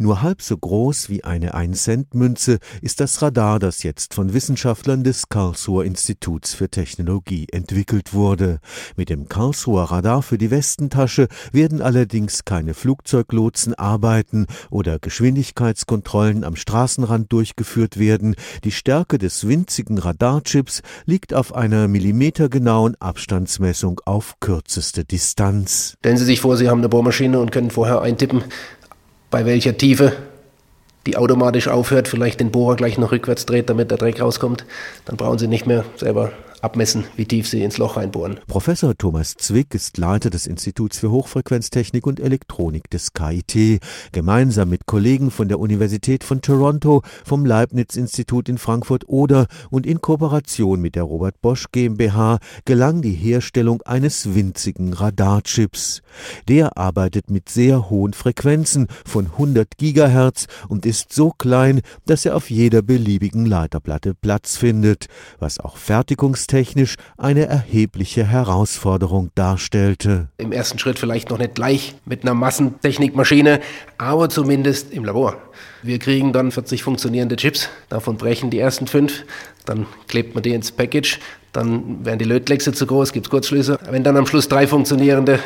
Nur halb so groß wie eine 1-Cent-Münze ist das Radar, das jetzt von Wissenschaftlern des Karlsruher Instituts für Technologie entwickelt wurde. Mit dem Karlsruher Radar für die Westentasche werden allerdings keine Flugzeuglotsen arbeiten oder Geschwindigkeitskontrollen am Straßenrand durchgeführt werden. Die Stärke des winzigen Radarchips liegt auf einer millimetergenauen Abstandsmessung auf kürzeste Distanz. Stellen Sie sich vor, Sie haben eine Bohrmaschine und können vorher eintippen, bei welcher Tiefe die automatisch aufhört, vielleicht den Bohrer gleich noch rückwärts dreht, damit der Dreck rauskommt, dann brauchen Sie nicht mehr selber abmessen, wie tief sie ins Loch reinbohren. Professor Thomas Zwick ist Leiter des Instituts für Hochfrequenztechnik und Elektronik des KIT. Gemeinsam mit Kollegen von der Universität von Toronto, vom Leibniz-Institut in Frankfurt oder und in Kooperation mit der Robert Bosch GmbH gelang die Herstellung eines winzigen Radarchips. Der arbeitet mit sehr hohen Frequenzen von 100 Gigahertz und ist so klein, dass er auf jeder beliebigen Leiterplatte Platz findet, was auch Fertigungs leistungstechnisch eine erhebliche Herausforderung darstellte. Im ersten Schritt vielleicht noch nicht gleich mit einer Massentechnikmaschine, aber zumindest im Labor. Wir kriegen dann 40 funktionierende Chips, davon brechen die ersten fünf, dann klebt man die ins Package, dann werden die Lötkleckse zu groß, gibt es Kurzschlüsse. Wenn dann am Schluss drei funktionierende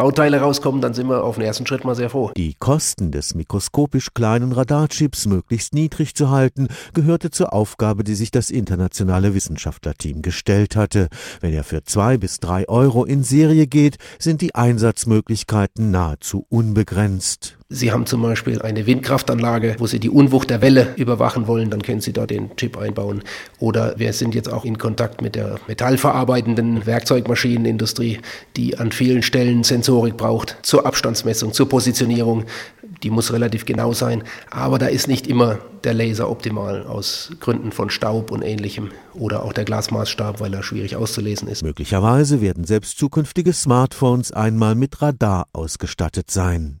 Bauteile rauskommen, dann sind wir auf den ersten Schritt mal sehr froh. Die Kosten des mikroskopisch kleinen Radarchips möglichst niedrig zu halten, gehörte zur Aufgabe, die sich das internationale Wissenschaftlerteam gestellt hatte. Wenn er für zwei bis drei Euro in Serie geht, sind die Einsatzmöglichkeiten nahezu unbegrenzt. Sie haben zum Beispiel eine Windkraftanlage, wo Sie die Unwucht der Welle überwachen wollen, dann können Sie da den Chip einbauen. Oder wir sind jetzt auch in Kontakt mit der metallverarbeitenden Werkzeugmaschinenindustrie, die an vielen Stellen Sensorik braucht zur Abstandsmessung, zur Positionierung. Die muss relativ genau sein, aber da ist nicht immer der Laser optimal aus Gründen von Staub und ähnlichem oder auch der Glasmaßstab, weil er schwierig auszulesen ist. Möglicherweise werden selbst zukünftige Smartphones einmal mit Radar ausgestattet sein.